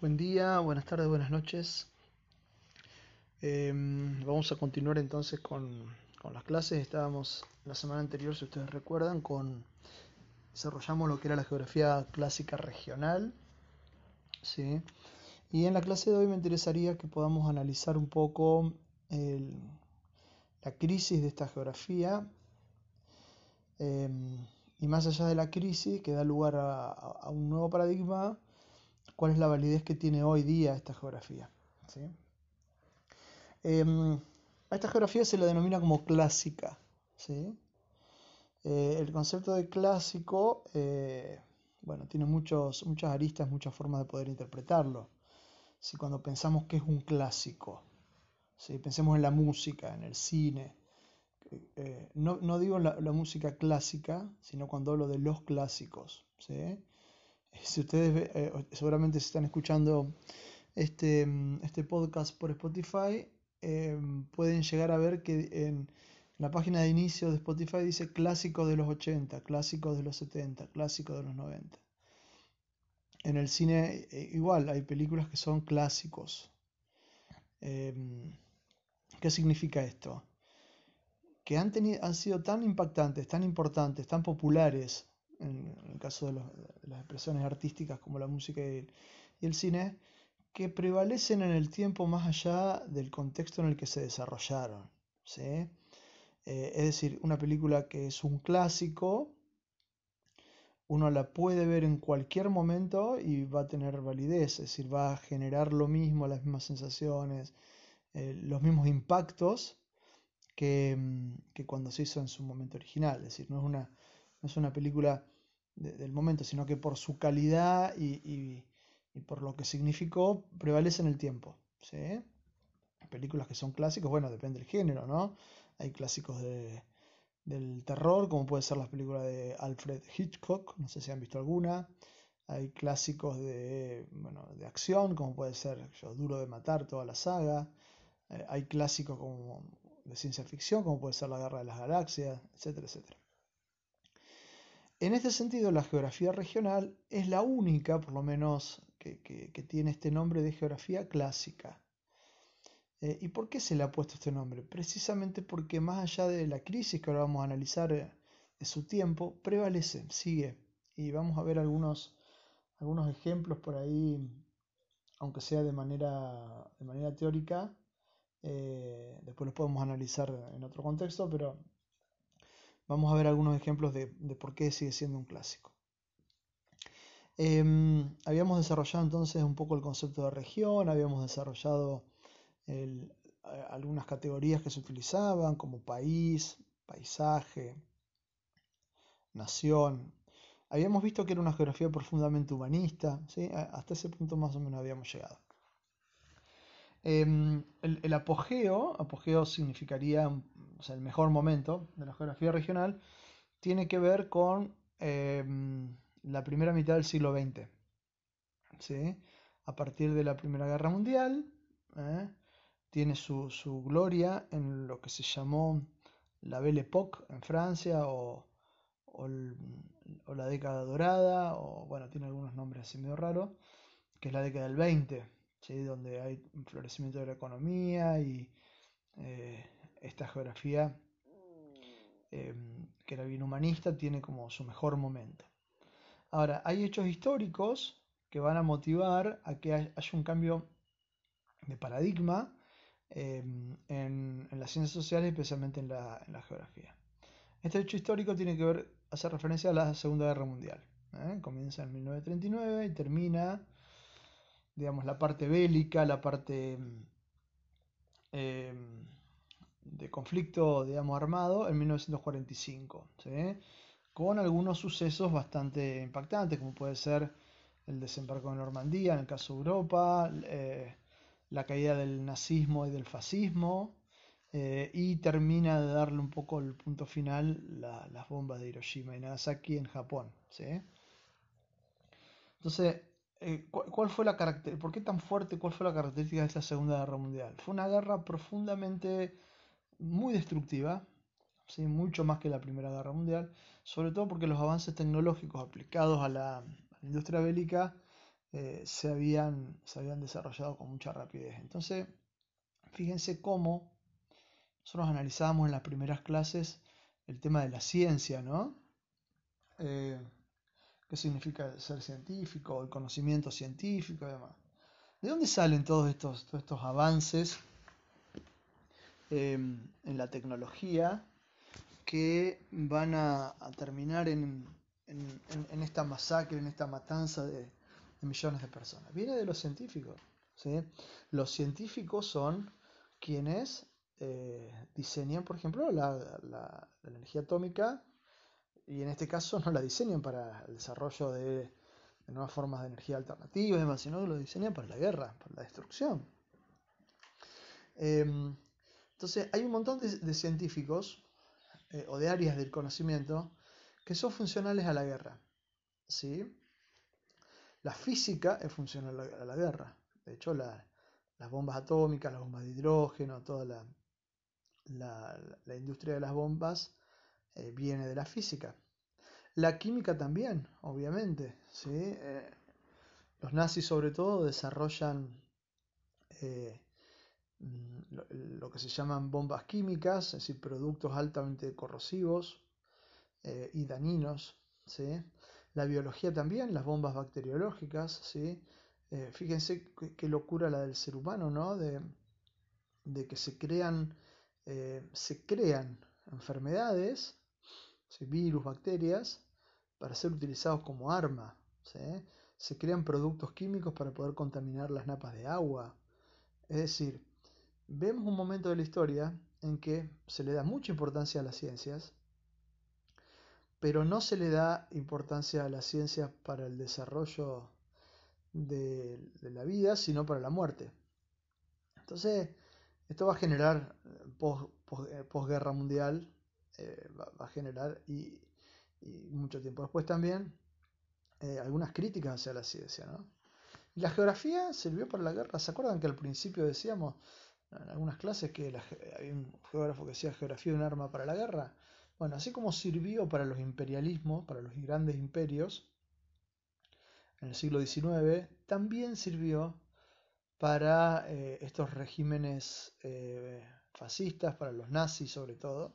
Buen día, buenas tardes, buenas noches. Em, vamos a continuar entonces con, las clases. Estábamos la semana anterior, si ustedes recuerdan, con desarrollamos lo que era la geografía clásica regional. ¿sí? Y en la clase de hoy me interesaría que podamos analizar un poco la crisis de esta geografía. Em, y más allá de la crisis, que da lugar a un nuevo paradigma, cuál es la validez que tiene hoy día esta geografía. ¿sí? Eh, a esta geografía se la denomina como clásica. ¿sí? Eh, el concepto de clásico, eh, bueno, tiene muchos, muchas aristas, muchas formas de poder interpretarlo. Si cuando pensamos que es un clásico, ¿sí? pensemos en la música, en el cine, eh, no, no, digo la, la, música clásica, sino cuando hablo de los clásicos. ¿sí? Si ustedes eh, seguramente se están escuchando este, mm, este podcast por Spotify, eh, pueden llegar a ver que en la página de inicio de Spotify dice clásicos de los 80, clásicos de los 70, clásicos de los 90. En el cine eh, igual, hay películas que son clásicos. Em, ¿Qué significa esto? Que han, tenido, han sido tan impactantes, tan importantes, tan populares en el caso de, las expresiones artísticas como la música y el, cine, que prevalecen en el tiempo más allá del contexto en el que se desarrollaron. ¿sí? Eh, es decir, una película que es un clásico, uno la puede ver en cualquier momento y va a tener validez, es decir, va a generar lo mismo, las mismas sensaciones, eh, los mismos impactos que, que cuando se hizo en su momento original. Es decir, no es una no es una película de, del momento, sino que por su calidad y, y, y, por lo que significó, prevalece en el tiempo. ¿sí? Películas que son clásicos, bueno, depende del género, ¿no? Hay clásicos de, del terror, como puede ser las películas de Alfred Hitchcock, no sé si han visto alguna. Hay clásicos de, bueno, de acción, como puede ser yo, Duro de Matar, toda la saga. Eh, hay clásicos como de ciencia ficción, como puede ser La Guerra de las Galaxias, etcétera, etcétera. En este sentido, la geografía regional es la única, por lo menos, que, que, tiene este nombre de geografía clásica. Eh, ¿Y por qué se le ha puesto este nombre? Precisamente porque más allá de la crisis que ahora vamos a analizar eh, de su tiempo, prevalece, sigue. Y vamos a ver algunos, algunos ejemplos por ahí, aunque sea de manera, de manera teórica. Eh, después los podemos analizar en otro contexto, pero Vamos a ver algunos ejemplos de, de por qué sigue siendo un clásico. Eh, habíamos desarrollado entonces un poco el concepto de región, habíamos desarrollado algunas categorías que se utilizaban como país, paisaje, nación. Habíamos visto que era una geografía profundamente humanista, ¿sí? hasta ese punto más o menos habíamos llegado. Eh, el, el, apogeo, apogeo significaría o sea, el mejor momento de la geografía regional, tiene que ver con eh, la primera mitad del siglo XX. ¿sí? A partir de la Primera Guerra Mundial, ¿eh? tiene su, su, gloria en lo que se llamó la Belle Époque en Francia o, o, la década dorada, o bueno, tiene algunos nombres así medio raros, que es la década del 20, ¿sí? donde hay un florecimiento de la economía y eh, esta geografía eh, que era bien humanista tiene como su mejor momento. Ahora, hay hechos históricos que van a motivar a que haya un cambio de paradigma eh, en, en, las ciencias sociales, especialmente en la, en la, geografía. Este hecho histórico tiene que ver, hace referencia a la Segunda Guerra Mundial. ¿eh? Comienza en 1939 y termina, digamos, la parte bélica, la parte eh, de conflicto, digamos, armado en 1945, ¿sí? con algunos sucesos bastante impactantes, como puede ser el desembarco en Normandía, en el caso de Europa, eh, la caída del nazismo y del fascismo, eh, y termina de darle un poco el punto final la, las bombas de Hiroshima y Nagasaki en Japón. ¿sí? Entonces, eh, ¿cuál fue la? ¿Por qué tan fuerte? ¿Cuál fue la característica de esta Segunda Guerra Mundial? Fue una guerra profundamente muy destructiva, ¿sí? mucho más que la Primera Guerra Mundial, sobre todo porque los avances tecnológicos aplicados a la, industria bélica eh, se, habían, se habían desarrollado con mucha rapidez. Entonces, fíjense cómo nosotros analizábamos en las primeras clases el tema de la ciencia, ¿no? Eh, ¿Qué significa ser científico? El conocimiento científico y demás. ¿De dónde salen todos estos, todos estos avances em, en la tecnología que van a, terminar en, esta masacre, en esta matanza de, millones de personas? Viene de los científicos. ¿sí? Los científicos son quienes eh, diseñan, por ejemplo, la, energía atómica y en este caso no la diseñan para el desarrollo de, nuevas formas de energía alternativa sino que lo diseñan para la guerra, para la destrucción. Em, entonces, hay un montón de, científicos eh, o de áreas del conocimiento que son funcionales a la guerra. ¿sí? La física es funcional a la, guerra. De hecho, las bombas atómicas, las bombas de hidrógeno, toda la, la, industria de las bombas eh, viene de la física. La química también, obviamente. ¿sí? Eh, los nazis sobre todo desarrollan lo, que se llaman bombas químicas, es decir, productos altamente corrosivos y dañinos. ¿sí? La biología también, las bombas bacteriológicas. ¿sí? fíjense qué, locura la del ser humano, ¿no? De, que se crean eh, se crean enfermedades, virus, bacterias, para ser utilizados como arma. Se crean productos químicos para poder contaminar las napas de agua. Es decir, vemos un momento de la historia en que se le da mucha importancia a las ciencias, pero no se le da importancia a las ciencias para el desarrollo de, la vida, sino para la muerte. Entonces, esto va a generar, eh, posguerra mundial, eh, va, a generar, y, mucho tiempo después también, eh, algunas críticas hacia la ciencia. la geografía sirvió para la guerra. ¿Se acuerdan que al principio decíamos en algunas clases que había un geógrafo que decía geografía un arma para la guerra? Bueno, así como sirvió para los imperialismos, para los grandes imperios, en el siglo XIX, también sirvió para eh, estos regímenes eh, fascistas, para los nazis sobre todo.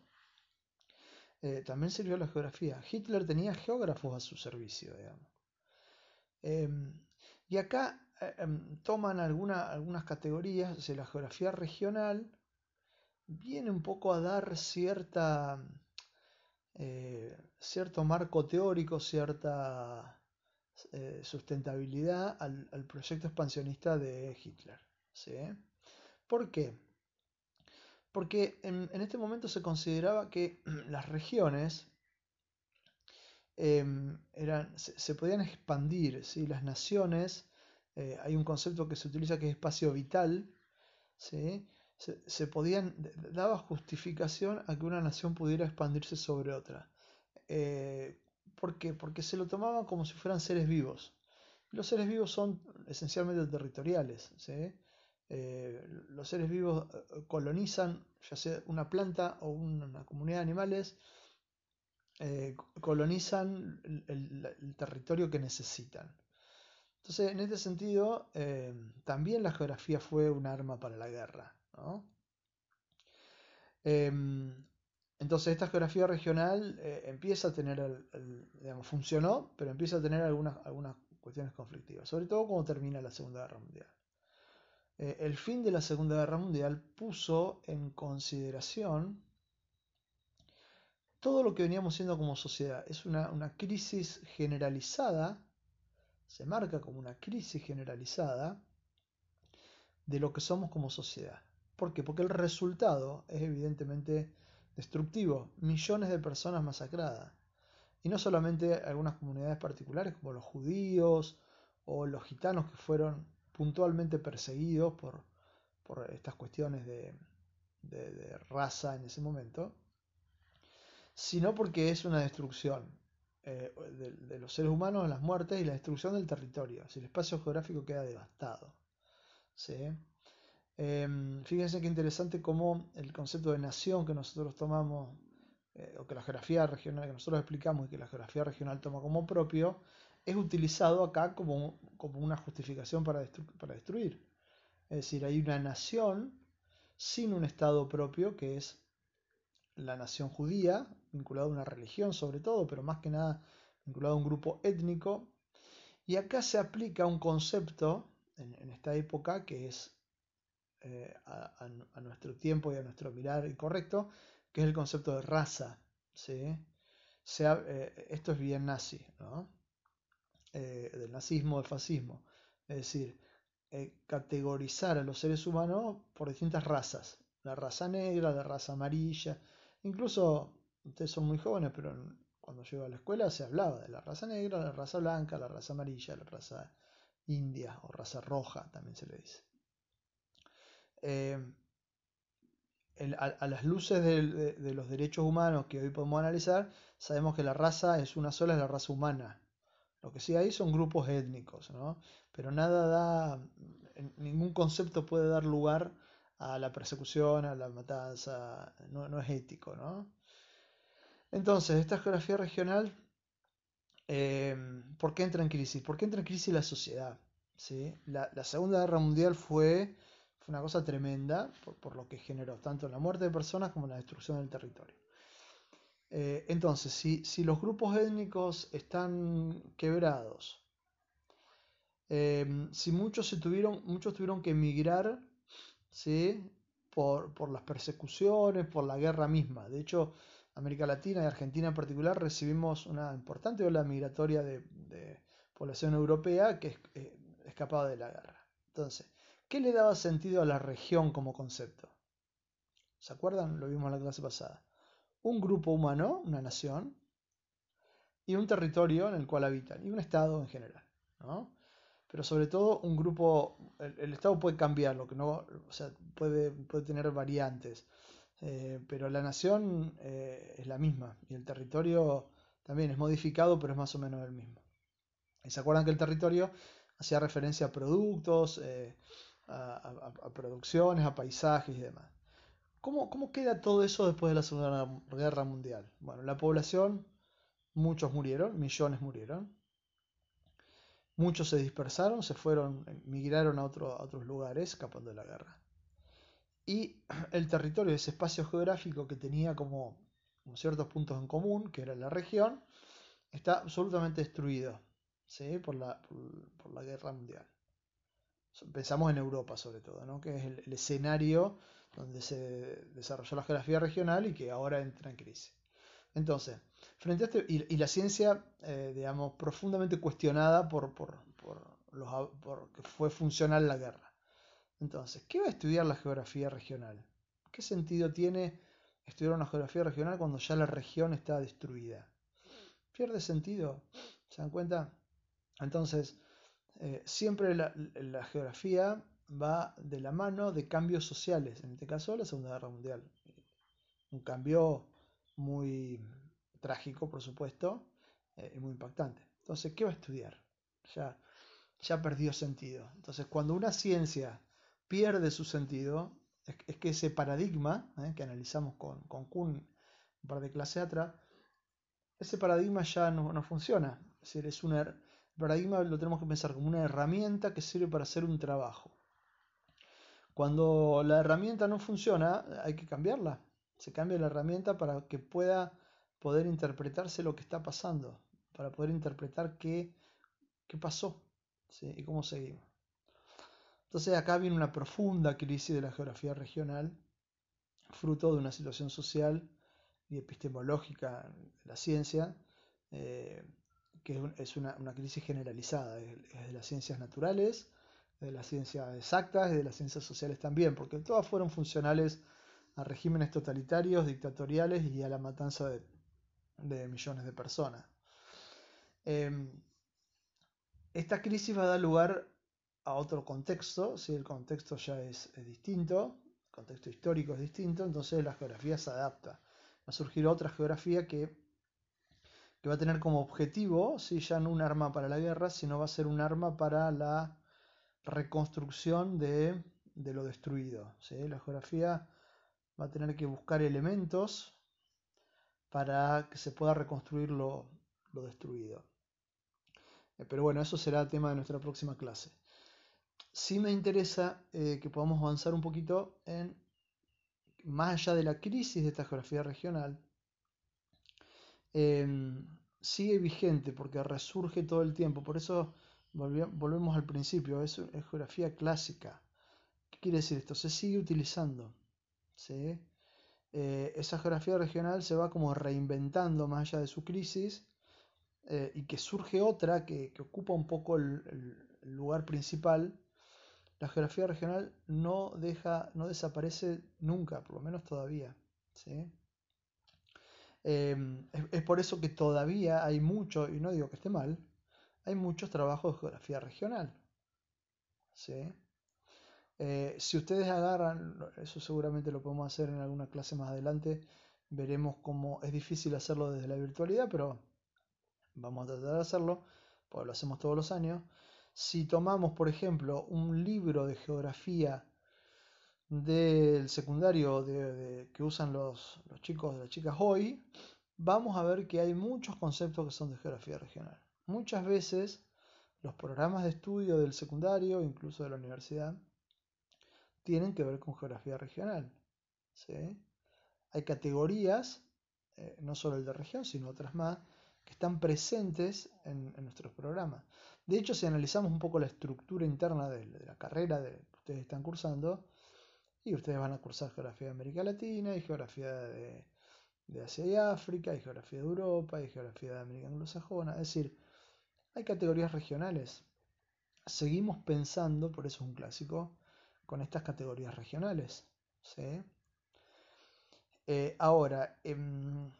Eh, también sirvió la geografía. Hitler tenía geógrafos a su servicio, digamos. Em, y acá em, toman algunas categorías, de la geografía regional viene un poco a dar cierta, cierto marco teórico, cierta eh, sustentabilidad al, proyecto expansionista de Hitler. ¿sí? ¿Por qué? Porque en, este momento se consideraba que las regiones em, eran, se, podían expandir, ¿sí? las naciones, eh, hay un concepto que se utiliza que es espacio vital, ¿sí? se, podían, daba justificación a que una nación pudiera expandirse sobre otra. Eh, ¿Por qué? Porque se lo tomaban como si fueran seres vivos. Los seres vivos son esencialmente territoriales. Eh, los seres vivos colonizan, ya sea una planta o una comunidad de animales, colonizan el, territorio que necesitan. Entonces, en este sentido, también la geografía fue un arma para la guerra. Em, entonces esta geografía regional eh, empieza a tener, el, funcionó, pero empieza a tener algunas, algunas cuestiones conflictivas, sobre todo cuando termina la Segunda Guerra Mundial. Eh, el fin de la Segunda Guerra Mundial puso en consideración todo lo que veníamos siendo como sociedad. Es una, una crisis generalizada, se marca como una crisis generalizada de lo que somos como sociedad. ¿Por qué? Porque el resultado es evidentemente destructivo, millones de personas masacradas. Y no solamente algunas comunidades particulares como los judíos o los gitanos que fueron puntualmente perseguidos por, por estas cuestiones de, de, raza en ese momento, sino porque es una destrucción eh, de, los seres humanos, las muertes y la destrucción del territorio. Si el espacio geográfico queda devastado. ¿sí? Em, fíjense qué interesante cómo el concepto de nación que nosotros tomamos, eh, o que la geografía regional que nosotros explicamos y que la geografía regional toma como propio, es utilizado acá como, como una justificación para, para destruir. Es decir, hay una nación sin un Estado propio, que es la nación judía, vinculada a una religión sobre todo, pero más que nada vinculado a un grupo étnico. Y acá se aplica un concepto en, esta época que es eh, a, nuestro tiempo y a nuestro mirar incorrecto, que es el concepto de raza. ¿sí? Eh, esto es bien nazi, ¿no? Eh, del nazismo, del fascismo. Es decir, categorizar a los seres humanos por distintas razas. La raza negra, la raza amarilla. Incluso, ustedes son muy jóvenes, pero cuando yo a la escuela se hablaba de la raza negra, la raza blanca, la raza amarilla, la raza india o raza roja, también se le dice. Eh, a, las luces de, los derechos humanos que hoy podemos analizar, sabemos que la raza es una sola, es la raza humana. Lo que sí hay son grupos étnicos, ¿no? Pero nada da, ningún concepto puede dar lugar a la persecución, a la matanza, no, no es ético, ¿no? Entonces, esta geografía regional Em, ¿Por qué entra en crisis? ¿Por qué entra en crisis la sociedad? ¿Sí? La, Segunda Guerra Mundial fue, una cosa tremenda por, lo que generó tanto la muerte de personas como la destrucción del territorio. Eh, entonces, si, si, los grupos étnicos están quebrados, em, si muchos, se tuvieron, muchos tuvieron que emigrar ¿sí? por, por las persecuciones, por la guerra misma, de hecho, América Latina y Argentina en particular recibimos una importante ola migratoria de, población europea que eh, escapaba de la guerra. Entonces, ¿qué le daba sentido a la región como concepto? ¿Se acuerdan? Lo vimos en la clase pasada. Un grupo humano, una nación, y un territorio en el cual habitan, y un Estado en general. ¿no? Pero sobre todo un grupo, el, Estado puede cambiar, lo que no, o sea, puede, puede tener variantes. Eh, pero la nación eh, es la misma y el territorio también es modificado, pero es más o menos el mismo. Y se acuerdan que el territorio hacía referencia a productos, eh, a, producciones, a paisajes y demás. ¿Cómo, ¿Cómo, queda todo eso después de la Segunda Guerra Mundial? Bueno, la población, muchos murieron, millones murieron. Muchos se dispersaron, se fueron, migraron a, a otros lugares escapando de la guerra y el territorio, ese espacio geográfico que tenía como, ciertos puntos en común, que era la región, está absolutamente destruido ¿sí? por, la, por, la guerra mundial. Pensamos en Europa sobre todo, ¿no? que es el, escenario donde se desarrolló la geografía regional y que ahora entra en crisis. Entonces, frente a esto, y, la ciencia, eh, digamos, profundamente cuestionada por, por, por, los, por que fue funcional la guerra. Entonces, ¿qué va a estudiar la geografía regional? ¿Qué sentido tiene estudiar una geografía regional cuando ya la región está destruida? Pierde sentido. ¿Se dan cuenta? Entonces, eh, siempre la, geografía va de la mano de cambios sociales, en este caso la Segunda Guerra Mundial. Un cambio muy trágico, por supuesto, eh, y muy impactante. Entonces, ¿qué va a estudiar? Ya, ya perdió sentido. Entonces, cuando una ciencia pierde su sentido es, que ese paradigma ¿eh? que analizamos con, con Kuhn un par de clases atrás, ese paradigma ya no, funciona. Es decir, es un el paradigma lo tenemos que pensar como una herramienta que sirve para hacer un trabajo. Cuando la herramienta no funciona, hay que cambiarla. Se cambia la herramienta para que pueda poder interpretarse lo que está pasando, para poder interpretar qué, qué pasó y cómo seguimos. Entonces acá viene una profunda crisis de la geografía regional, fruto de una situación social y epistemológica de la ciencia, eh, que es una, crisis generalizada, es de las ciencias naturales, de las ciencias exactas y de las ciencias sociales también, porque todas fueron funcionales a regímenes totalitarios, dictatoriales y a la matanza de, millones de personas. Em, esta crisis va a dar lugar a otro contexto, si el contexto ya es, distinto, el contexto histórico es distinto, entonces la geografía se adapta. Va a surgir otra geografía que, que va a tener como objetivo, si ya no un arma para la guerra, sino va a ser un arma para la reconstrucción de, lo destruido. La geografía va a tener que buscar elementos para que se pueda reconstruir lo, lo destruido. Eh, pero bueno, eso será tema de nuestra próxima clase. Sí me interesa eh, que podamos avanzar un poquito en, más allá de la crisis de esta geografía regional, em, sigue vigente porque resurge todo el tiempo. Por eso volvemos al principio, es, es, geografía clásica. ¿Qué quiere decir esto? Se sigue utilizando. ¿sí? Eh, esa geografía regional se va como reinventando más allá de su crisis eh, y que surge otra que, ocupa un poco el, lugar principal, la geografía regional no deja, no desaparece nunca, por lo menos todavía. Em, es, por eso que todavía hay mucho, y no digo que esté mal, hay muchos trabajos de geografía regional. Eh, si ustedes agarran, eso seguramente lo podemos hacer en alguna clase más adelante, veremos cómo es difícil hacerlo desde la virtualidad, pero vamos a tratar de hacerlo, porque lo hacemos todos los años. Si tomamos, por ejemplo, un libro de geografía del secundario que usan los, los chicos, las chicas hoy, vamos a ver que hay muchos conceptos que son de geografía regional. Muchas veces los programas de estudio del secundario, incluso de la universidad, tienen que ver con geografía regional. Hay categorías, eh, no solo el de región, sino otras más, que están presentes en, nuestros programas. De hecho, si analizamos un poco la estructura interna de, la carrera que ustedes están cursando, y ustedes van a cursar geografía de América Latina, y geografía de, Asia y África, y geografía de Europa, y geografía de América Anglosajona, es decir, hay categorías regionales. Seguimos pensando, por eso es un clásico, con estas categorías regionales. Eh, ahora, em,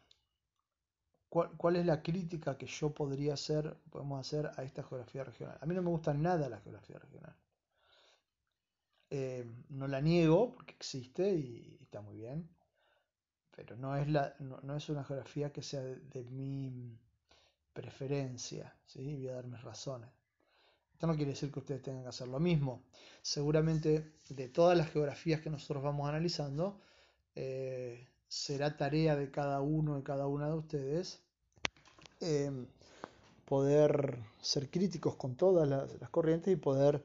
¿Cuál, es la crítica que yo podría hacer, podemos hacer a esta geografía regional? A mí no me gusta nada la geografía regional. Eh, no la niego porque existe y, está muy bien, pero no es, la, no, es una geografía que sea de, mi preferencia, ¿sí? voy a dar mis razones. No quiere decir que ustedes tengan que hacer lo mismo. Seguramente de todas las geografías que nosotros vamos analizando, eh, será tarea de cada uno, de cada una de ustedes, Em, poder ser críticos con todas las, corrientes y poder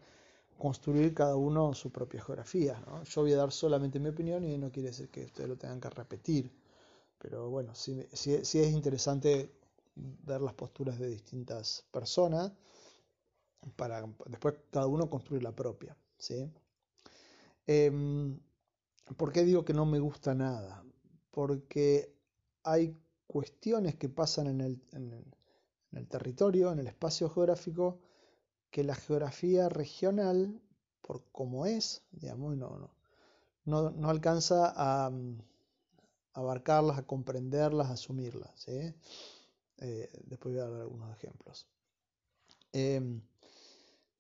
construir cada uno su propia geografía. Yo voy a dar solamente mi opinión y no quiere decir que ustedes lo tengan que repetir, pero bueno, sí, es interesante ver las posturas de distintas personas para después cada uno construir la propia. ¿sí? Em, ¿Por qué digo que no me gusta nada? Porque hay cuestiones que pasan en el, territorio, en el espacio geográfico, que la geografía regional, por como es, digamos, no, no, no, alcanza a, abarcarlas, a comprenderlas, a asumirlas. Eh, después voy a dar algunos ejemplos. Em,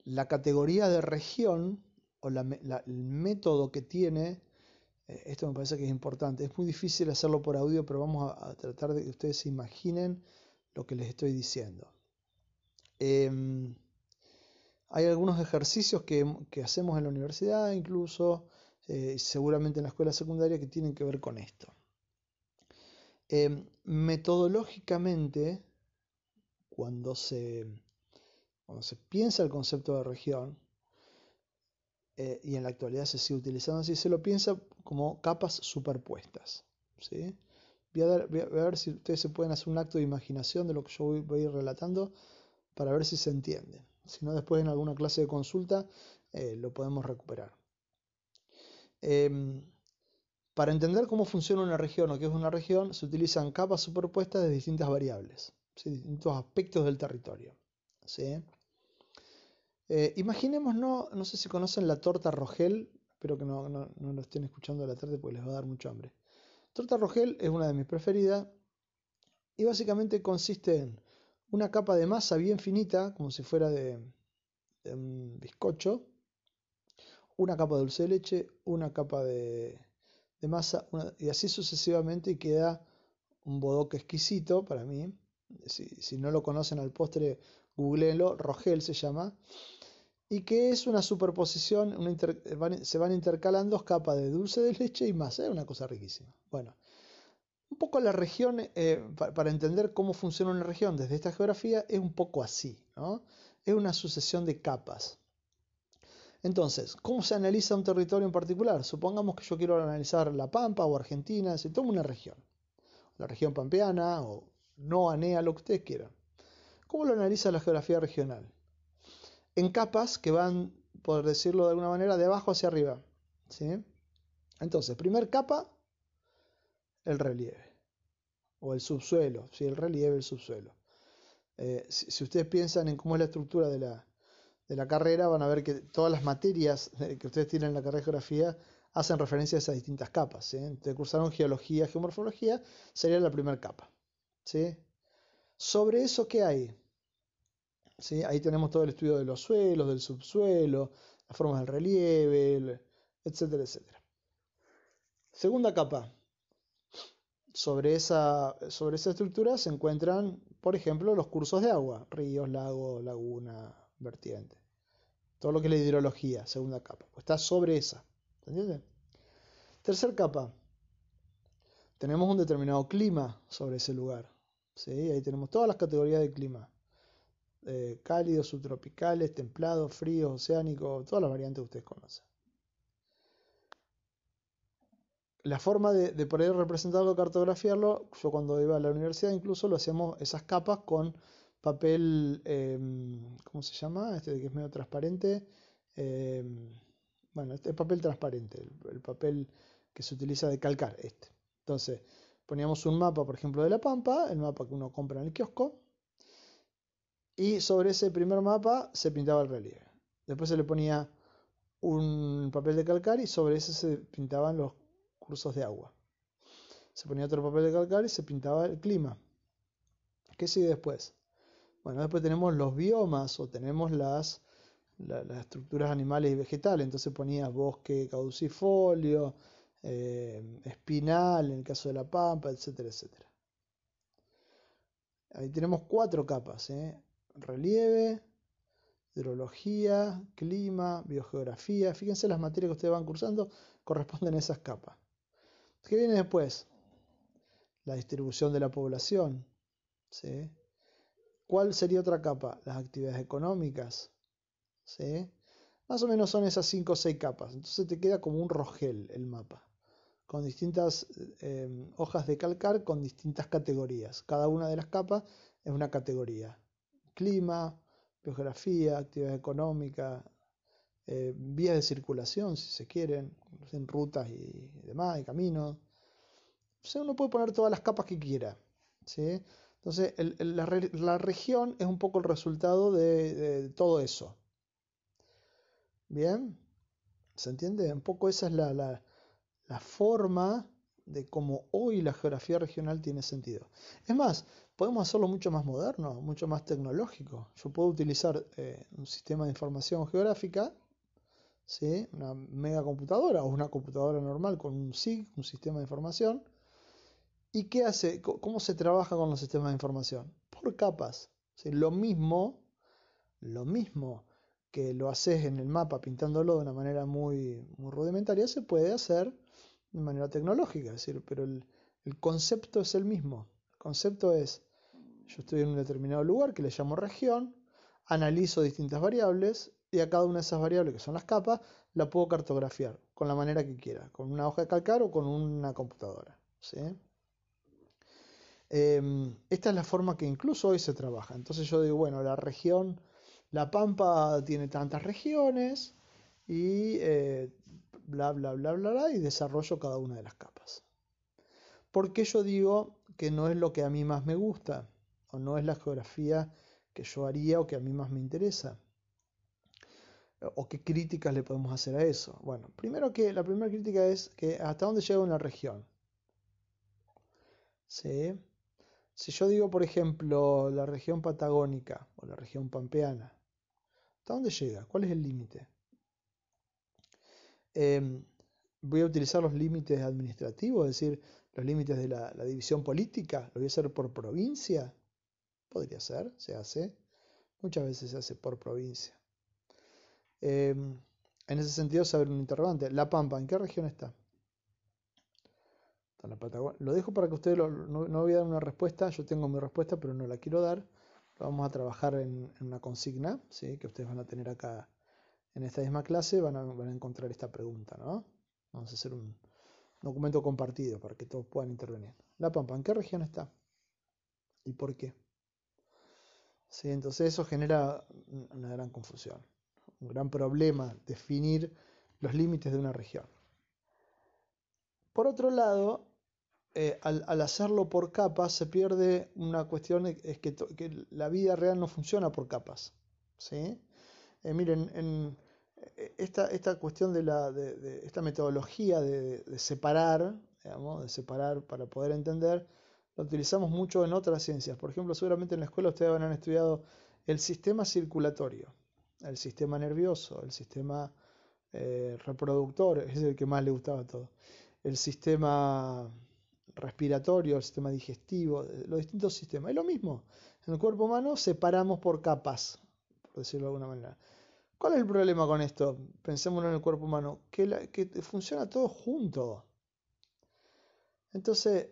la categoría de región o el método que tiene eh, esto me parece que es importante. Es muy difícil hacerlo por audio, pero vamos a, tratar de que ustedes se imaginen lo que les estoy diciendo. Em, hay algunos ejercicios que, hacemos en la universidad, incluso eh, seguramente en la escuela secundaria, que tienen que ver con esto. Em, metodológicamente, cuando se, cuando se piensa el concepto de región, eh, y en la actualidad se sigue utilizando así, se lo piensa como capas superpuestas. ¿sí? Voy, a ver si ustedes se pueden hacer un acto de imaginación de lo que yo voy, a ir relatando para ver si se entiende. Si no, después en alguna clase de consulta eh, lo podemos recuperar. Em, para entender cómo funciona una región o qué es una región, se utilizan capas superpuestas de distintas variables, distintos aspectos del territorio. ¿sí? Eh, imaginemos, no, no sé si conocen la torta Rogel, espero que no, no, no lo estén escuchando a la tarde porque les va a dar mucho hambre. Torta Rogel es una de mis preferidas y básicamente consiste en una capa de masa bien finita, como si fuera de, un bizcocho, una capa de dulce de leche, una capa de, masa, y así sucesivamente y queda un bodoque exquisito para mí. Si, si no lo conocen al postre, googleenlo, Rogel se llama y que es una superposición, se van intercalando capas de dulce de leche y masa, es una cosa riquísima. Bueno, Un poco la región, eh, para entender cómo funciona una región desde esta geografía, es un poco así, ¿no? Es una sucesión de capas. Entonces, ¿cómo se analiza un territorio en particular? Supongamos que yo quiero analizar La Pampa o Argentina, si tomo una región, la región pampeana o no anea, lo que ustedes quieran. ¿Cómo lo analiza la geografía regional? En capas que van, por decirlo de alguna manera, de abajo hacia arriba. ¿sí? Entonces, primer capa, el relieve o el subsuelo, ¿sí? el relieve, el subsuelo. Eh, si, ustedes piensan en cómo es la estructura de la, de la carrera, van a ver que todas las materias que ustedes tienen en la carrera de geografía hacen referencia a esas distintas capas. ¿sí? Entonces cursaron geología, geomorfología, sería la primera capa. ¿sí? Sobre eso, ¿qué hay? ¿Sí? Ahí tenemos todo el estudio de los suelos, del subsuelo, las formas del relieve, etcétera, etcétera. Segunda capa. Sobre esa, sobre esa estructura se encuentran, por ejemplo, los cursos de agua, ríos, lagos, laguna, vertiente. Todo lo que es la hidrología, segunda capa. Pues está sobre esa. ¿Entiendes? Tercer capa. Tenemos un determinado clima sobre ese lugar. ¿Sí? Ahí tenemos todas las categorías de clima. Eh, cálidos, subtropicales, templados, fríos, oceánicos, todas las variantes que ustedes conocen. La forma de, poder representarlo, cartografiarlo, yo cuando iba a la universidad incluso lo hacíamos esas capas con papel, em, ¿cómo se llama? Este que es medio transparente. Em, bueno, este es papel transparente, el, papel que se utiliza de calcar, este. Entonces, poníamos un mapa, por ejemplo, de la Pampa, el mapa que uno compra en el kiosco, y sobre ese primer mapa se pintaba el relieve. Después se le ponía un papel de calcar y sobre ese se pintaban los cursos de agua. Se ponía otro papel de calcar y se pintaba el clima. ¿Qué sigue después? Bueno, después tenemos los biomas o tenemos las, las estructuras animales y vegetales. Entonces ponía bosque caducifolio, eh, espinal en el caso de la pampa, etcétera, etcétera. Ahí tenemos cuatro capas. ¿eh? Relieve, hidrología, clima, biogeografía. Fíjense las materias que ustedes van cursando corresponden a esas capas. ¿Qué viene después? La distribución de la población. ¿Cuál sería otra capa? Las actividades económicas. Más o menos son esas 5 o 6 capas. Entonces te queda como un rogel el mapa, con distintas em, hojas de calcar con distintas categorías. Cada una de las capas es una categoría. Clima, geografía, actividad económica, eh, vías de circulación, si se quieren, en rutas y demás, y caminos. Uno puede poner todas las capas que quiera. ¿sí? Entonces, la, región es un poco el resultado de, todo eso. ¿Bien? ¿Se entiende? Un poco esa es la, forma de cómo hoy la geografía regional tiene sentido. Es más, podemos hacerlo mucho más moderno, mucho más tecnológico. Yo puedo utilizar eh, un sistema de información geográfica, ¿sí? una mega computadora o una computadora normal con un SIG, un sistema de información, ¿Y qué hace? ¿Cómo se trabaja con los sistemas de información? Por capas. Lo mismo, lo mismo que lo haces en el mapa pintándolo de una manera muy, muy rudimentaria, se puede hacer de manera tecnológica. Pero el, concepto es el mismo. El concepto es, yo estoy en un determinado lugar que le llamo región, analizo distintas variables y a cada una de esas variables, que son las capas, la puedo cartografiar con la manera que quiera, con una hoja de calcar o con una computadora. ¿sí? Em, esta es la forma que incluso hoy se trabaja. Entonces yo digo, bueno, la región, la Pampa tiene tantas regiones y eh, bla, bla, bla, bla, bla, y desarrollo cada una de las capas. ¿Por qué yo digo que no es lo que a mí más me gusta? O no es la geografía que yo haría o que a mí más me interesa. ¿O qué críticas le podemos hacer a eso? Bueno, primero que la primera crítica es que hasta dónde llega una región. ¿Sí? Si yo digo, por ejemplo, la región patagónica o la región pampeana, ¿hasta dónde llega? ¿Cuál es el límite? Em, voy a utilizar los límites administrativos, es decir, los límites de la, división política, lo voy a hacer por provincia. Podría ser, se hace. Muchas veces se hace por provincia. Em, en ese sentido, saber un interrogante. La Pampa, ¿en qué región está? la Patagonia. Lo dejo para que ustedes no, no, voy a dar una respuesta, yo tengo mi respuesta, pero no la quiero dar. Vamos a trabajar en, en una consigna, ¿sí? que ustedes van a tener acá en esta misma clase, van a, van a encontrar esta pregunta. ¿no? Vamos a hacer un documento compartido para que todos puedan intervenir. La Pampa, ¿en qué región está? ¿Y por qué? ¿Sí? Entonces eso genera una gran confusión, un gran problema definir los límites de una región. Por otro lado, eh, al, al, hacerlo por capas se pierde una cuestión, es que, la vida real no funciona por capas. ¿sí? Eh, miren, en eh, esta, esta cuestión de, la, de, esta metodología de, separar, digamos, de separar para poder entender, lo utilizamos mucho en otras ciencias. Por ejemplo, seguramente en la escuela ustedes habrán estudiado el sistema circulatorio, el sistema nervioso, el sistema reproductor, es el que más le gustaba a todos, el sistema respiratorio, el sistema digestivo, los distintos sistemas. Es lo mismo. En el cuerpo humano separamos por capas, por decirlo de alguna manera. ¿Cuál es el problema con esto? Pensemos en el cuerpo humano, que, funciona todo junto. Entonces,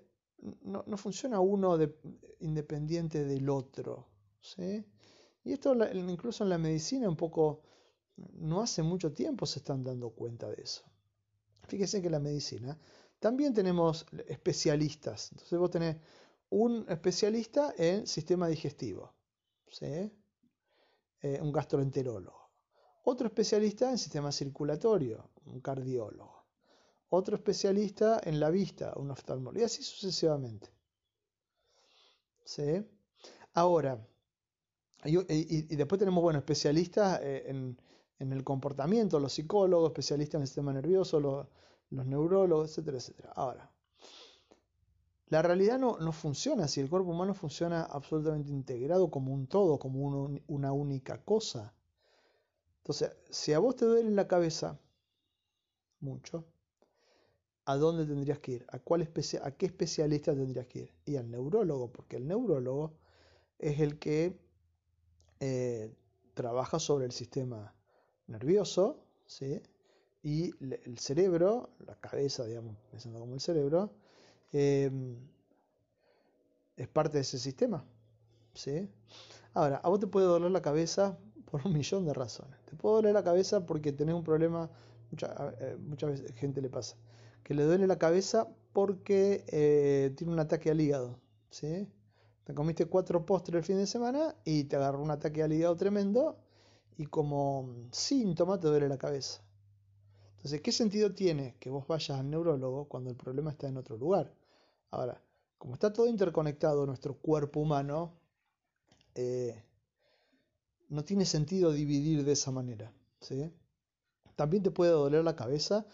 no, funciona uno de, independiente del otro. ¿sí? Y esto incluso en la medicina un poco, no hace mucho tiempo se están dando cuenta de eso. Fíjense que la medicina también tenemos especialistas. Entonces vos tenés un especialista en sistema digestivo, ¿sí? Eh, un gastroenterólogo. Otro especialista en sistema circulatorio, un cardiólogo. Otro especialista en la vista, un oftalmólogo. Y así sucesivamente. ¿Sí? Ahora, y, y, después tenemos, bueno, especialistas eh, en, en, el comportamiento, los psicólogos, especialistas en el sistema nervioso, los, los neurólogos, etcétera, etcétera. Ahora, la realidad no, no, funciona así, el cuerpo humano funciona absolutamente integrado como un todo, como un, una única cosa. Entonces, si a vos te duele la cabeza mucho, ¿a dónde tendrías que ir? ¿A, cuál especia ¿A qué especialista tendrías que ir? Y al neurólogo, porque el neurólogo es el que eh, trabaja sobre el sistema nervioso, ¿sí? Y el cerebro, la cabeza, digamos, pensando como el cerebro, eh, es parte de ese sistema. ¿sí? Ahora, a vos te puede doler la cabeza por un millón de razones. Te puede doler la cabeza porque tenés un problema, mucha, eh, muchas veces gente le pasa, que le duele la cabeza porque eh, tiene un ataque al hígado. ¿sí? Te comiste cuatro postres el fin de semana y te agarró un ataque al hígado tremendo y como síntoma te duele la cabeza. Entonces, ¿qué sentido tiene que vos vayas al neurólogo cuando el problema está en otro lugar? Ahora, como está todo interconectado nuestro cuerpo humano, eh, no tiene sentido dividir de esa manera. ¿sí? También te puede doler la cabeza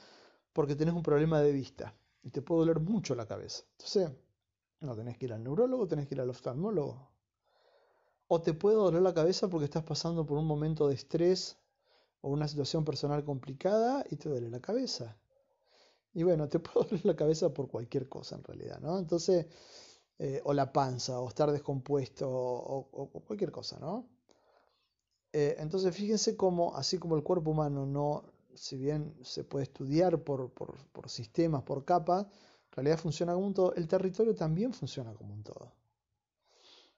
porque tenés un problema de vista y te puede doler mucho la cabeza. Entonces, no tenés que ir al neurólogo, tenés que ir al oftalmólogo. O te puede doler la cabeza porque estás pasando por un momento de estrés o una situación personal complicada y te duele la cabeza. Y bueno, te puede doler la cabeza por cualquier cosa en realidad, ¿no? Entonces, eh, o la panza, o estar descompuesto, o, cualquier cosa, ¿no? Eh, entonces, fíjense cómo, así como el cuerpo humano no, si bien se puede estudiar por, por, por sistemas, por capas, en realidad funciona como un todo, el territorio también funciona como un todo.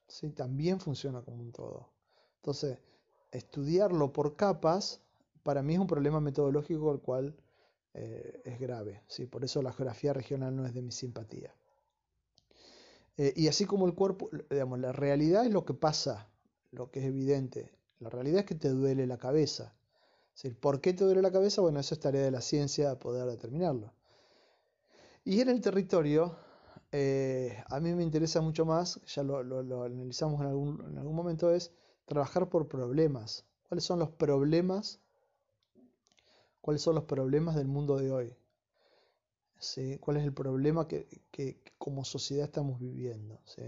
¿Sí? También funciona como un todo. Entonces, estudiarlo por capas para mí es un problema metodológico el cual eh, es grave. ¿sí? Por eso la geografía regional no es de mi simpatía. Eh, y así como el cuerpo, digamos, la realidad es lo que pasa, lo que es evidente. La realidad es que te duele la cabeza. ¿Por qué te duele la cabeza? Bueno, eso es tarea de la ciencia poder determinarlo. Y en el territorio, eh, a mí me interesa mucho más, ya lo, lo, lo analizamos en algún, en algún momento, es trabajar por problemas. ¿Cuáles son los problemas cuáles son los problemas del mundo de hoy, ¿sí? cuál es el problema que, que, como sociedad estamos viviendo. ¿sí?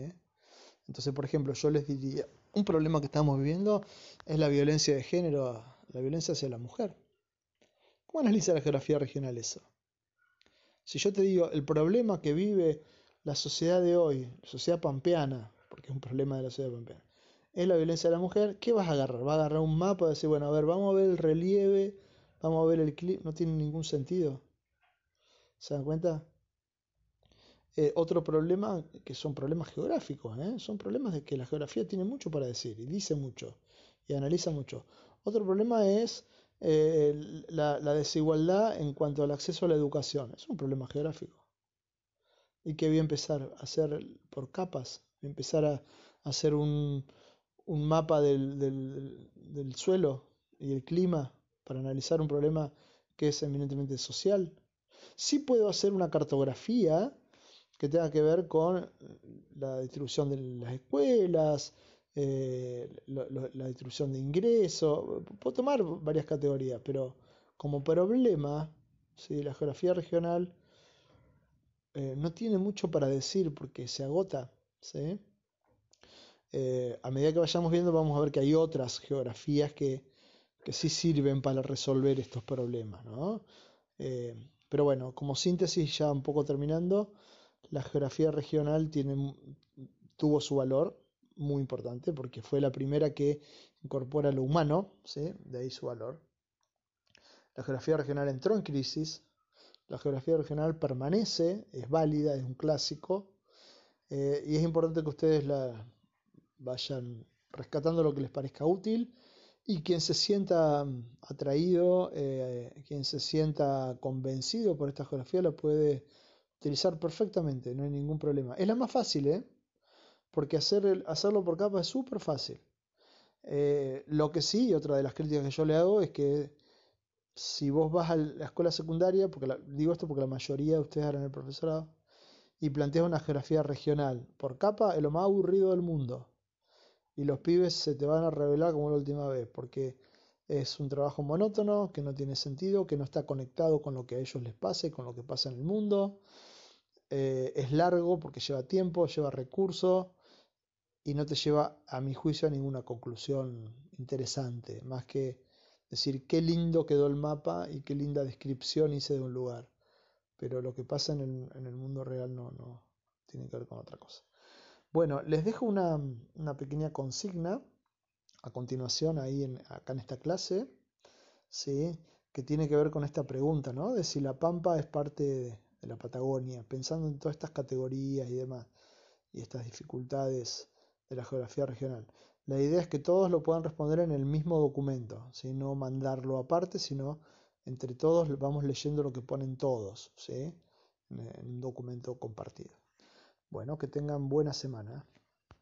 Entonces, por ejemplo, yo les diría, un problema que estamos viviendo es la violencia de género, la violencia hacia la mujer. ¿Cómo analiza la geografía regional eso? Si yo te digo, el problema que vive la sociedad de hoy, la sociedad pampeana, porque es un problema de la sociedad pampeana, es la violencia de la mujer, ¿qué vas a agarrar? ¿Vas a agarrar un mapa y decir, bueno, a ver, vamos a ver el relieve Vamos a ver el clip, no tiene ningún sentido. ¿Se dan cuenta? eh, otro problema, que son problemas geográficos, ¿eh? son problemas de que la geografía tiene mucho para decir y dice mucho y analiza mucho. Otro problema es eh, la, desigualdad en cuanto al acceso a la educación. Es un problema geográfico. Y que voy a empezar a hacer por capas, voy a empezar a, hacer un, mapa del, del suelo y el clima para analizar un problema que es eminentemente social. Sí puedo hacer una cartografía que tenga que ver con la distribución de las escuelas, eh, la distribución de ingresos, puedo tomar varias categorías, pero como problema, ¿sí? la geografía regional eh, no tiene mucho para decir porque se agota. ¿sí? Eh, a medida que vayamos viendo vamos a ver que hay otras geografías que, que sí sirven para resolver estos problemas. ¿no? pero bueno, como síntesis ya un poco terminando, la geografía regional tiene, tuvo su valor muy importante porque fue la primera que incorpora lo humano, ¿sí? de ahí su valor. La geografía regional entró en crisis, la geografía regional permanece, es válida, es un clásico, eh, y es importante que ustedes la vayan rescatando lo que les parezca útil y quien se sienta atraído, eh, quien se sienta convencido por esta geografía la puede utilizar perfectamente, no hay ningún problema. Es la más fácil, ¿eh? Porque hacer hacerlo por capa es súper fácil. Eh, lo que sí, otra de las críticas que yo le hago es que si vos vas a la escuela secundaria, porque digo esto porque la mayoría de ustedes harán el profesorado, y planteas una geografía regional por capa, es lo más aburrido del mundo. Y los pibes se te van a revelar como la última vez, porque es un trabajo monótono, que no tiene sentido, que no está conectado con lo que a ellos les pase, con lo que pasa en el mundo. Eh, es largo porque lleva tiempo, lleva recursos y no te lleva, a mi juicio, a ninguna conclusión interesante, más que decir qué lindo quedó el mapa y qué linda descripción hice de un lugar. Pero lo que pasa en el, mundo real no, no tiene que ver con otra cosa. Bueno, les dejo una, pequeña consigna a continuación ahí en, acá en esta clase, ¿sí? que tiene que ver con esta pregunta, ¿no? De si la Pampa es parte de, de la Patagonia, pensando en todas estas categorías y demás, y estas dificultades de la geografía regional. La idea es que todos lo puedan responder en el mismo documento, ¿sí? no mandarlo aparte, sino entre todos vamos leyendo lo que ponen todos, ¿sí? en un documento compartido. Bueno, que tengan buena semana.